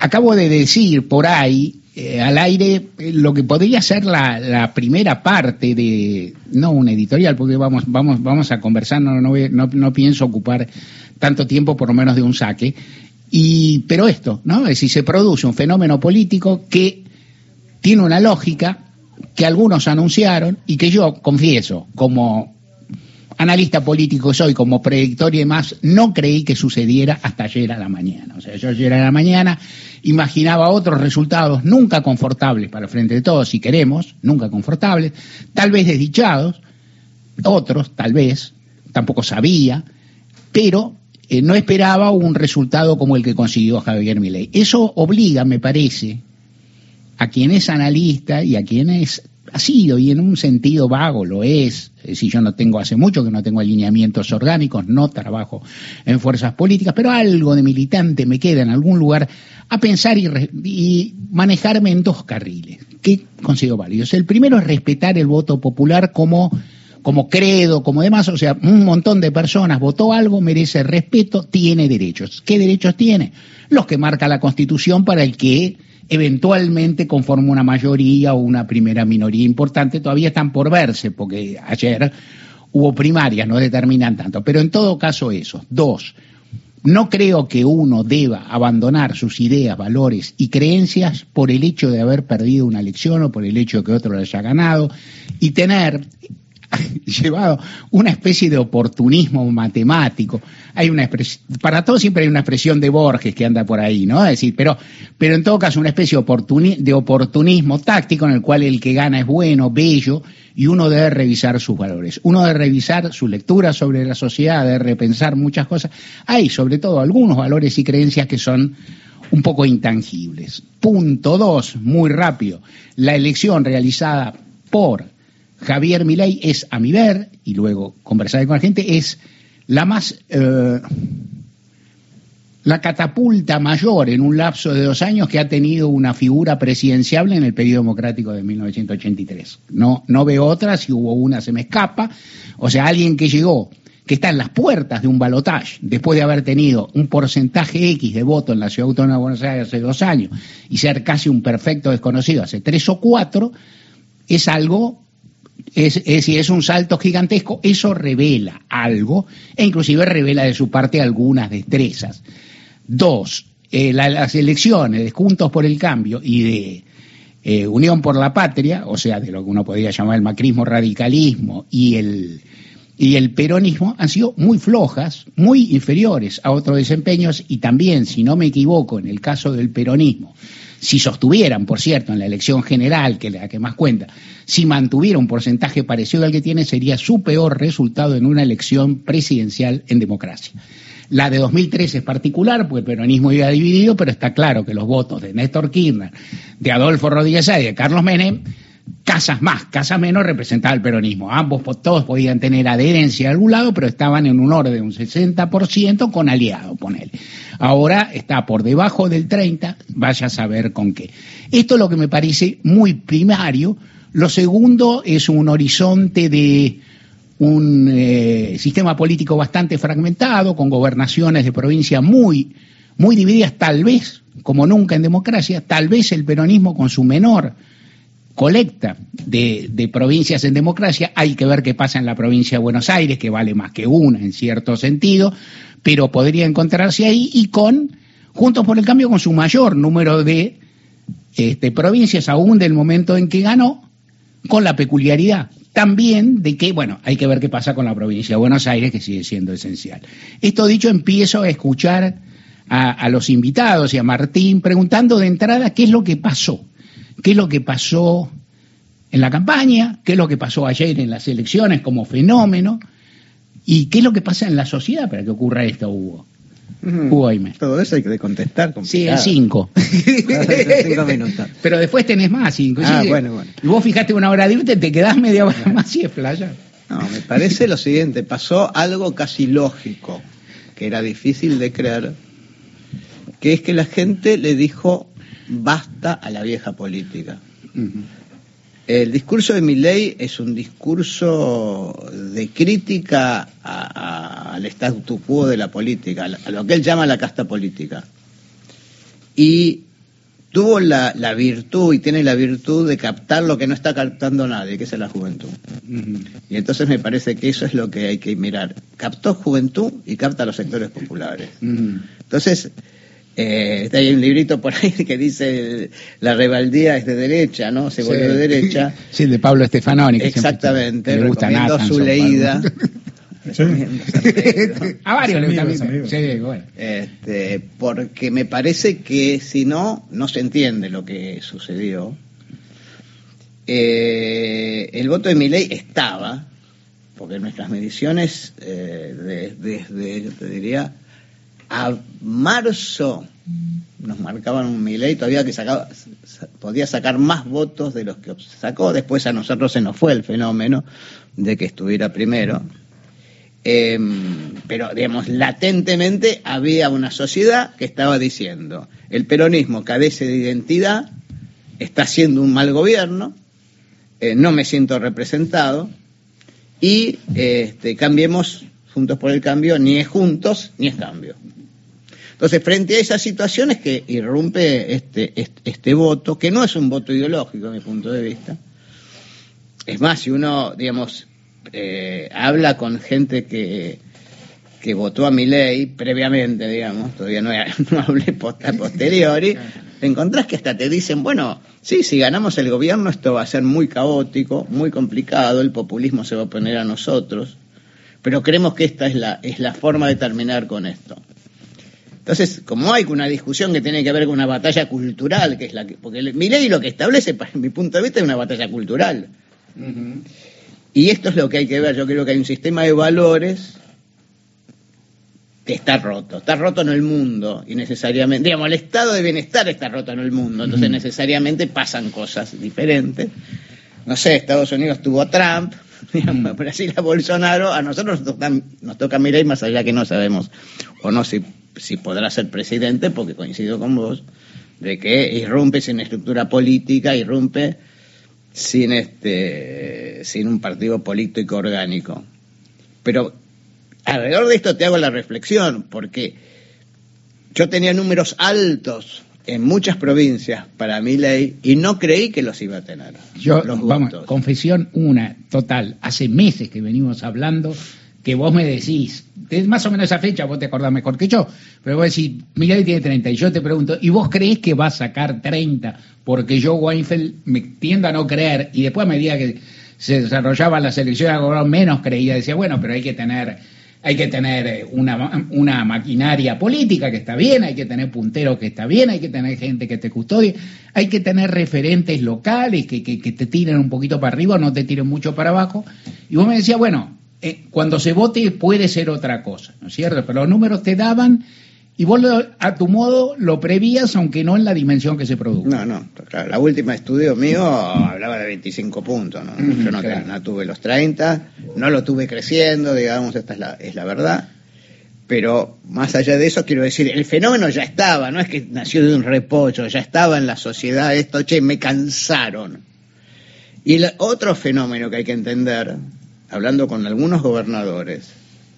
acabo de decir por ahí, eh, al aire, eh, lo que podría ser la, primera parte de, no un editorial, porque vamos, vamos, vamos a conversar, no, no, no, pienso ocupar tanto tiempo por lo menos de un saque. Y, pero esto, ¿no? Es decir, se produce un fenómeno político que tiene una lógica que algunos anunciaron y que yo confieso, como analista político soy, como predictor y demás, no creí que sucediera hasta ayer a la mañana. O sea, yo ayer a la mañana imaginaba otros resultados nunca confortables para el frente de todos, si queremos, nunca confortables, tal vez desdichados, otros, tal vez, tampoco sabía, pero eh, no esperaba un resultado como el que consiguió Javier Milei. Eso obliga, me parece, a quien es analista y a quien es ha sido y en un sentido vago lo es, si yo no tengo hace mucho que no tengo alineamientos orgánicos, no trabajo en fuerzas políticas, pero algo de militante me queda en algún lugar a pensar y, manejarme en dos carriles, que considero válidos. El primero es respetar el voto popular como como credo, como demás, o sea, un montón de personas votó algo, merece respeto, tiene derechos. ¿Qué derechos tiene? Los que marca la Constitución para el que eventualmente conforma una mayoría o una primera minoría importante, todavía están por verse, porque ayer hubo primarias, no determinan tanto, pero en todo caso eso. Dos, no creo que uno deba abandonar sus ideas, valores y creencias por el hecho de haber perdido una elección o por el hecho de que otro lo haya ganado y tener llevado una especie de oportunismo matemático. Hay una para todo siempre hay una expresión de Borges que anda por ahí, ¿no? Decir, pero, pero en todo caso una especie de oportunismo táctico en el cual el que gana es bueno, bello, y uno debe revisar sus valores. Uno debe revisar su lectura sobre la sociedad, debe repensar muchas cosas. Hay sobre todo algunos valores y creencias que son un poco intangibles. Punto dos, muy rápido. La elección realizada por Javier Milei es, a mi ver, y luego conversar con la gente, es la más... Eh, la catapulta mayor en un lapso de dos años que ha tenido una figura presidenciable en el periodo democrático de 1983. No, no veo otra, si hubo una se me escapa. O sea, alguien que llegó, que está en las puertas de un balotaje, después de haber tenido un porcentaje X de voto en la Ciudad Autónoma de Buenos Aires hace dos años y ser casi un perfecto desconocido hace tres o cuatro, es algo es, es, es un salto gigantesco, eso revela algo e inclusive revela de su parte algunas destrezas. Dos, eh, las elecciones de Juntos por el Cambio y de eh, Unión por la Patria, o sea, de lo que uno podría llamar el macrismo radicalismo y el, y el peronismo, han sido muy flojas, muy inferiores a otros desempeños y también, si no me equivoco, en el caso del peronismo, si sostuvieran, por cierto, en la elección general, que es la que más cuenta, si mantuviera un porcentaje parecido al que tiene, sería su peor resultado en una elección presidencial en democracia. La de 2013 es particular, porque el peronismo iba dividido, pero está claro que los votos de Néstor Kirchner, de Adolfo Rodríguez y de Carlos Menem casas más, casas menos representaba el peronismo. Ambos, todos podían tener adherencia a algún lado, pero estaban en un orden de un 60% con aliado, ponele. Ahora está por debajo del 30, vaya a saber con qué. Esto es lo que me parece muy primario. Lo segundo es un horizonte de un eh, sistema político bastante fragmentado, con gobernaciones de provincias muy, muy divididas, tal vez, como nunca en democracia, tal vez el peronismo con su menor colecta de, provincias en democracia. Hay que ver qué pasa en la provincia de Buenos Aires, que vale más que una en cierto sentido, pero podría encontrarse ahí y con, Juntos por el Cambio, con su mayor número de este, provincias aún del momento en que ganó, con la peculiaridad también de que, bueno, hay que ver qué pasa con la provincia de Buenos Aires, que sigue siendo esencial. Esto dicho, empiezo a escuchar a, a los invitados y a Martín preguntando de entrada qué es lo que pasó qué es lo que pasó en la campaña, qué es lo que pasó ayer en las elecciones como fenómeno y qué es lo que pasa en la sociedad para que ocurra esto, Hugo. Hugo Todo eso hay que contestar. Sí, en cinco. cinco minutos. Pero después tenés más. Cinco. Ah, bueno, bueno. Y vos fijaste una hora de irte, te quedás media hora más y es playa. No, me parece lo siguiente. Pasó algo casi lógico, que era difícil de creer, que es que la gente le dijo basta a la vieja política. El discurso de Milley es un discurso de crítica al statu quo de la política, a lo que él llama la casta política. Y tuvo la, la, virtud y tiene la virtud de captar lo que no está captando nadie, que es la juventud. Y entonces me parece que eso es lo que hay que mirar. Captó juventud y capta los sectores populares. Entonces, eh, hay un librito por ahí que dice la rebeldía es de derecha, ¿no? Se volvió de derecha. Sí, de Pablo Stefanoni. Exactamente, le gusta recomiendo su leída. a varios le bueno. este, porque me parece que si no, no se entiende lo que sucedió. Eh, el voto de mi ley estaba, porque nuestras mediciones eh, desde, yo te diría, a marzo nos marcaban un ley todavía que sacaba, podía sacar más votos de los que sacó. Después a nosotros se nos fue el fenómeno de que estuviera primero. Em, pero, digamos, latentemente había una sociedad que estaba diciendo, el peronismo carece de identidad, está haciendo un mal gobierno, eh, no me siento representado, y este, cambiemos juntos por el cambio, ni es juntos, ni es cambio. Entonces, frente a esas situaciones que irrumpe este, este, este voto, que no es un voto ideológico, a mi punto de vista, es más, si uno, digamos, eh, habla con gente que, que votó a mi ley previamente, digamos, todavía no, no hablé a posteriori, te encontrás que hasta te dicen, bueno, sí, si ganamos el gobierno esto va a ser muy caótico, muy complicado, el populismo se va a oponer a nosotros, pero creemos que esta es la, es la forma de terminar con esto. Entonces, como hay una discusión que tiene que ver con una batalla cultural, que es la que, porque mi ley lo que establece, para mi punto de vista, es una batalla cultural. Y esto es lo que hay que ver. Yo creo que hay un sistema de valores que está roto. Está roto en el mundo y necesariamente, digamos, el estado de bienestar está roto en el mundo. Entonces necesariamente pasan cosas diferentes. No sé, Estados Unidos tuvo a Trump, digamos, Brasil a Bolsonaro. A nosotros nos toca, nos toca mirar más allá que no sabemos o no si, si podrá ser presidente, porque coincido con vos, de que irrumpe sin estructura política, irrumpe sin este sin un partido político orgánico. Pero alrededor de esto te hago la reflexión, porque yo tenía números altos en muchas provincias para mi ley y no creí que los iba a tener. Yo, vamos, confesión una, total, hace meses que venimos hablando que vos me decís, es más o menos esa fecha, vos te acordás mejor que yo, pero vos decís, Miguel tiene 30, y yo te pregunto, ¿y vos creés que va a sacar 30? Porque yo, Weinfeld, me tiendo a no creer, y después a medida que se desarrollaba la selección menos creía, decía, bueno, pero hay que tener, hay que tener una, una maquinaria política que está bien, hay que tener punteros que está bien, hay que tener gente que te custodie, hay que tener referentes locales que, que, que te tiren un poquito para arriba, no te tiren mucho para abajo, y vos me decías, bueno, eh, cuando se vote puede ser otra cosa, ¿no es cierto? Pero los números te daban y vos a tu modo lo prevías, aunque no en la dimensión que se produjo. No, no, claro, la última estudio mío hablaba de 25 puntos, ¿no? Yo no, tuve los 30, no lo tuve creciendo, digamos, esta es la, es la verdad. Pero más allá de eso, quiero decir, el fenómeno ya estaba, no es que nació de un repocho, ya estaba en la sociedad esto, che, me cansaron. Y el otro fenómeno que hay que entender hablando con algunos gobernadores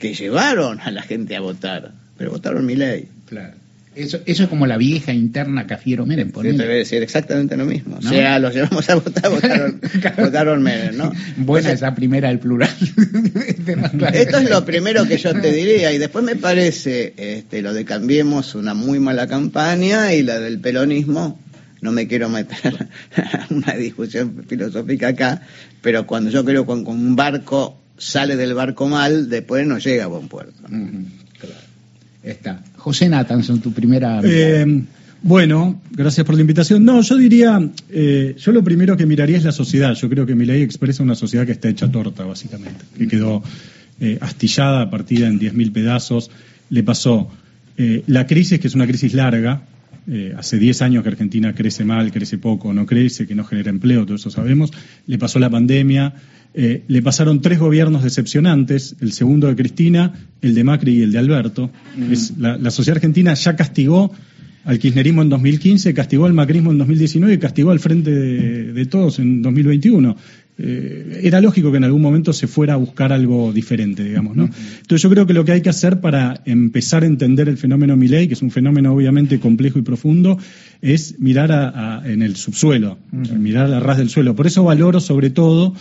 que llevaron a la gente a votar, pero votaron mi ley. Claro. Eso, eso es como la vieja interna Cafiero Menem, por Yo te voy a decir exactamente lo mismo. O sea, los llevamos a votar, votaron, votaron Menem, ¿no? Buena esa primera del plural. Esto es lo primero que yo te diría. Y después me parece este, lo de Cambiemos una muy mala campaña y la del peronismo no me quiero meter a una discusión filosófica acá, pero cuando yo creo que un barco sale del barco mal, después no llega a buen puerto. Está. José Natanson, tu primera... Eh, bueno, gracias por la invitación. No, yo diría, eh, yo lo primero que miraría es la sociedad. Yo creo que mi ley expresa una sociedad que está hecha torta, básicamente, que quedó eh, astillada, partida en 10.000 pedazos. Le pasó la crisis, que es una crisis larga, eh, hace 10 años que Argentina crece mal, crece poco, no crece, que no genera empleo, todo eso sabemos. Le pasó la pandemia, eh, le pasaron tres gobiernos decepcionantes, el segundo de Cristina, el de Macri y el de Alberto. Mm. la, sociedad argentina ya castigó al kirchnerismo en 2015, castigó al macrismo en 2019 y castigó al frente de, todos en 2021. Eh, era lógico que en algún momento se fuera a buscar algo diferente, digamos, ¿no? Entonces yo creo que lo que hay que hacer para empezar a entender el fenómeno Milley, que es un fenómeno obviamente complejo y profundo, es mirar en el subsuelo, mirar a la ras del suelo. Por eso valoro sobre todo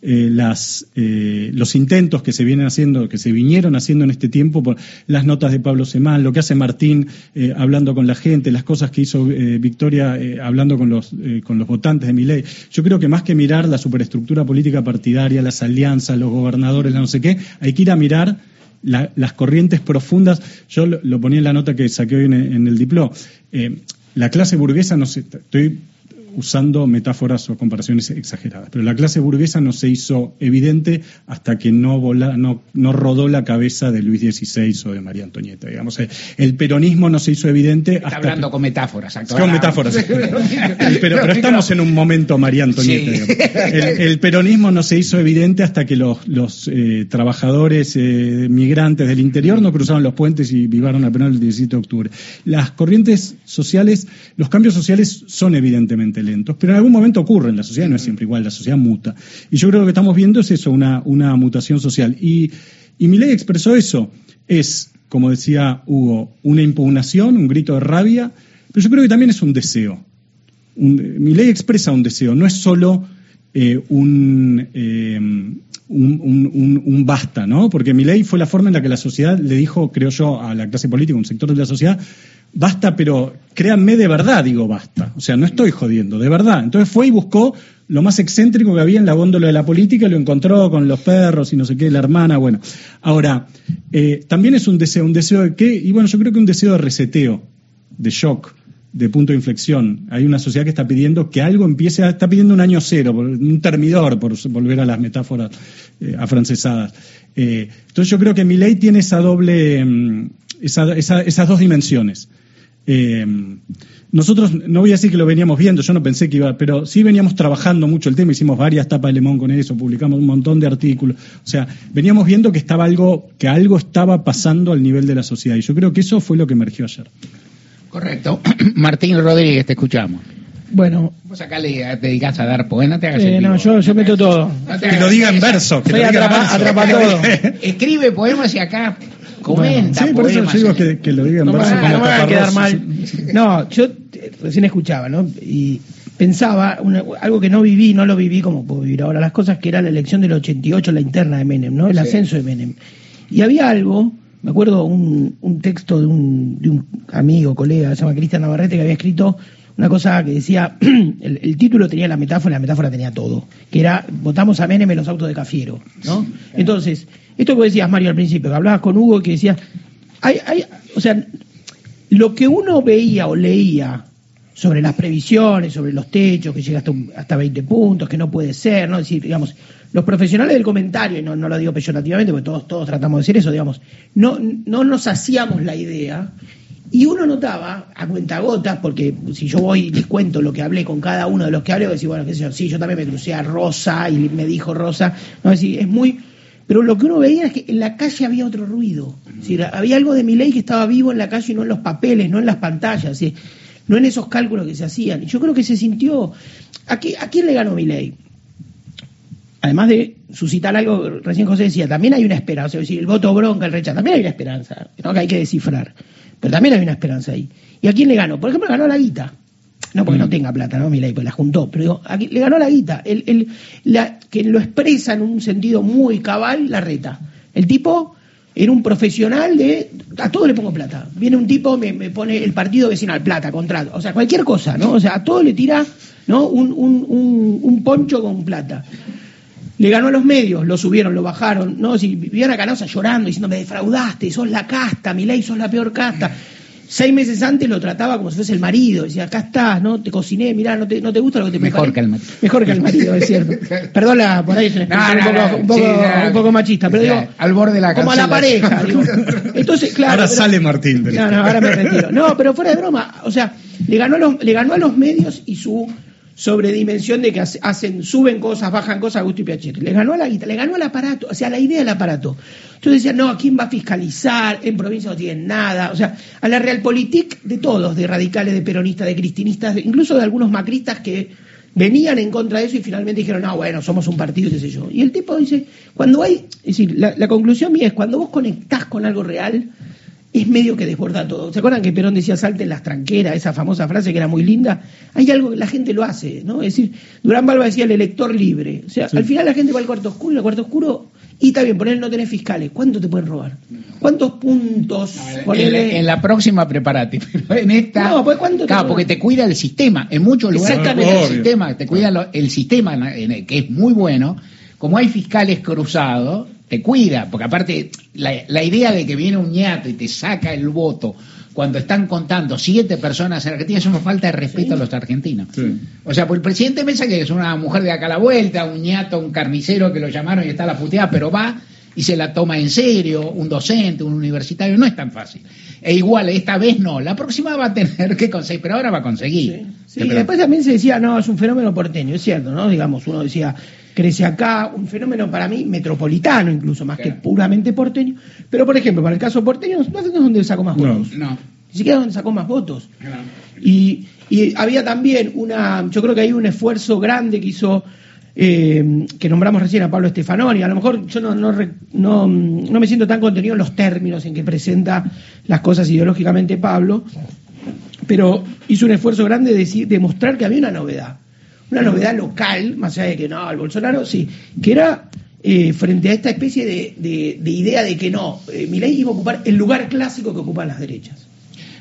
eh, las, eh, los intentos que se vienen haciendo, que se vinieron haciendo en este tiempo, por las notas de Pablo Semán, lo que hace Martín eh, hablando con la gente, las cosas que hizo Victoria hablando con los, con los votantes de mi ley. Yo creo que más que mirar la superestructura política partidaria, las alianzas, los gobernadores, la no sé qué, hay que ir a mirar las corrientes profundas. Yo lo, ponía en la nota que saqué hoy en, en el diploma. la clase burguesa, no sé, estoy usando metáforas o comparaciones exageradas. Pero la clase burguesa no se hizo evidente hasta que no, no, rodó la cabeza de Luis XVI o de María Antonieta. Digamos. El peronismo no se hizo evidente Está hasta hablando con metáforas. Con metáforas. pero, estamos en un momento María Antonieta. El, peronismo no se hizo evidente hasta que los, eh, trabajadores eh, migrantes del interior no cruzaron los puentes y vivaron a Perón el 17 de octubre. Las corrientes sociales, los cambios sociales son evidentemente pero en algún momento ocurre en la sociedad, no es siempre igual, la sociedad muta. Y yo creo que lo que estamos viendo es eso, una, una mutación social. Y, y mi ley expresó eso, es, como decía Hugo, una impugnación, un grito de rabia, pero yo creo que también es un deseo. mi ley expresa un deseo, no es solo eh, un, eh, un, un, basta, ¿no? Porque mi ley fue la forma en la que la sociedad le dijo, creo yo, a la clase política, un sector de la sociedad, basta, pero créanme de verdad, digo basta. O sea, no estoy jodiendo, de verdad. Entonces fue y buscó lo más excéntrico que había en la góndola de la política y lo encontró con los perros y no sé qué, la hermana, bueno. Ahora, eh, también es un deseo, un deseo de qué, y bueno, yo creo que un deseo de reseteo, de shock, de punto de inflexión. Hay una sociedad que está pidiendo que algo empiece, a, está pidiendo un año cero, un termidor, por volver a las metáforas eh, afrancesadas. Eh, entonces yo creo que mi ley tiene esa doble, mm, esas dos dimensiones. Eh, nosotros, no voy a decir que lo veníamos viendo, yo no pensé que iba, pero sí veníamos trabajando mucho el tema, hicimos varias tapas de Lemón con eso, publicamos un montón de artículos. O sea, veníamos viendo que estaba algo, que algo estaba pasando al nivel de la sociedad. Y yo creo que eso fue lo que emergió ayer. Correcto. Martín Rodríguez, te escuchamos. Bueno. Vos acá le dedicás a dar poemas, te hagas eh, No, yo, yo meto todo. que lo diga en verso. Que atrapa, todo. Escribe poemas y acá comenta. sí, por eso yo digo que, que, lo diga en no verso. no me va a quedar mal. No, yo recién escuchaba, ¿no? Y pensaba, algo que no viví, no lo viví como puedo vivir ahora las cosas, que era la elección del 88, la interna de Menem, ¿no? El ascenso de Menem. Y había algo, me acuerdo un, un texto de un, de un amigo, colega, se llama Cristian Navarrete, que había escrito una cosa que decía, el, título tenía la metáfora, la metáfora tenía todo, que era, votamos a Menem en los autos de Cafiero, ¿no? Entonces, esto que decías, Mario, al principio, que hablabas con Hugo, que decías, hay, hay, o sea, lo que uno veía o leía sobre las previsiones, sobre los techos, que llega hasta, hasta 20 puntos, que no puede ser, ¿no? Es decir, digamos, los profesionales del comentario, y no, no lo digo peyorativamente, porque todos, todos tratamos de decir eso, digamos, no, no nos hacíamos la idea y uno notaba a cuentagotas, porque si yo voy y les cuento lo que hablé con cada uno de los que hablé, voy a decir, bueno, qué sé yo, sí, yo también me crucé a Rosa y me dijo Rosa. No, es, decir, es muy. Pero lo que uno veía es que en la calle había otro ruido. había algo de mi ley que estaba vivo en la calle y no en los papeles, no en las pantallas, no en esos cálculos que se hacían. Y yo creo que se sintió. ¿A, ¿A quién le ganó mi ley? Además de suscitar algo, recién José decía, también hay una esperanza, es decir, el voto bronca, el rechazo, también hay una esperanza, que hay que descifrar. Pero también hay una esperanza ahí. ¿Y a quién le ganó? Por ejemplo, ganó a la guita. No porque no mm. tenga plata, ¿no? Milei, pues la juntó. Pero digo, aquí, le ganó a la guita. El, el, la, que lo expresa en un sentido muy cabal, la reta. El tipo era un profesional de. A todo le pongo plata. Viene un tipo, me, me pone el partido vecinal, plata, contrato. O sea, cualquier cosa, ¿no? O sea, a todo le tira, ¿no? Un, un, un, un poncho con plata. Le ganó a los medios, lo subieron, lo bajaron, ¿no? Si vivían a Canosa llorando, diciendo, me defraudaste, sos la casta, mi ley, sos la peor casta. Seis meses antes lo trataba como si fuese el marido, decía, acá estás, ¿no? Te cociné, mirá, ¿no te, no te gusta lo que te Mejor que el marido. Mejor que el marido, es cierto. Perdona, por ahí es un, poco, un, poco, machista, pero digo, al borde de la como a la pareja, digo. Entonces, claro. Ahora sale Martín. No, no, ahora me retiro. No, pero fuera de broma, o sea, le ganó a los, le ganó a los medios y su sobredimensión de que hacen, suben cosas, bajan cosas a gusto y piacere. Le ganó a la guita, le ganó al aparato, o sea, la idea del aparato. Entonces decían, no, ¿quién va a fiscalizar? En provincia no tienen nada. O sea, a la realpolitik de todos, de radicales, de peronistas, de cristinistas, incluso de algunos macristas que venían en contra de eso y finalmente dijeron, no, bueno, somos un partido, qué sé yo. Y el tipo dice, cuando hay, es decir, la, la conclusión mía es, cuando vos conectás con algo real, es medio que desborda todo. ¿Se acuerdan que Perón decía salten las tranqueras, esa famosa frase que era muy linda? Hay algo que la gente lo hace, ¿no? Es decir, Durán Balba decía el elector libre. O sea, al final la gente va al cuarto oscuro y el cuarto oscuro, y está bien, poner no tenés fiscales. ¿Cuánto te pueden robar? ¿Cuántos puntos? En, Ponele- la- en la próxima prepárate, pero en esta. No, pues, ¿cuánto te claro, porque te cuida el sistema. En muchos lugares te Exactamente. cuida el Obvio. sistema, te cuida lo- el sistema en el- que es muy bueno. Como hay fiscales cruzados, te cuida, porque aparte la, la idea de que viene un ñato y te saca el voto cuando están contando siete personas en Argentina es una falta de respeto a los argentinos. Sí. O sea, pues el presidente Mesa, que es una mujer de acá a la vuelta, un ñato, un carnicero que lo llamaron y está a la puteada, pero va y se la toma en serio, un docente, un universitario, no es tan fácil. E igual, esta vez no, la próxima va a tener que conseguir, pero ahora va a conseguir. Sí, y después también se decía, no, es un fenómeno porteño, es cierto, ¿no? Digamos, uno decía, crece acá, un fenómeno para mí metropolitano incluso, más Claro. que puramente porteño. Pero, por ejemplo, para el caso porteño, no sé dónde sacó más votos. No. Ni siquiera dónde sacó más votos. Y, y había también una, yo creo que hay un esfuerzo grande que hizo, eh, que nombramos recién a Pablo Estefanoni, a lo mejor yo no, no, re- no, no me siento tan contenido en los términos en que presenta las cosas ideológicamente Pablo, pero hizo un esfuerzo grande de, decir, de mostrar que había una novedad, una novedad local, más allá de que no, el Bolsonaro sí, que era eh, frente a esta especie de, de- de idea de que no, eh, Milei iba a ocupar el lugar clásico que ocupan las derechas.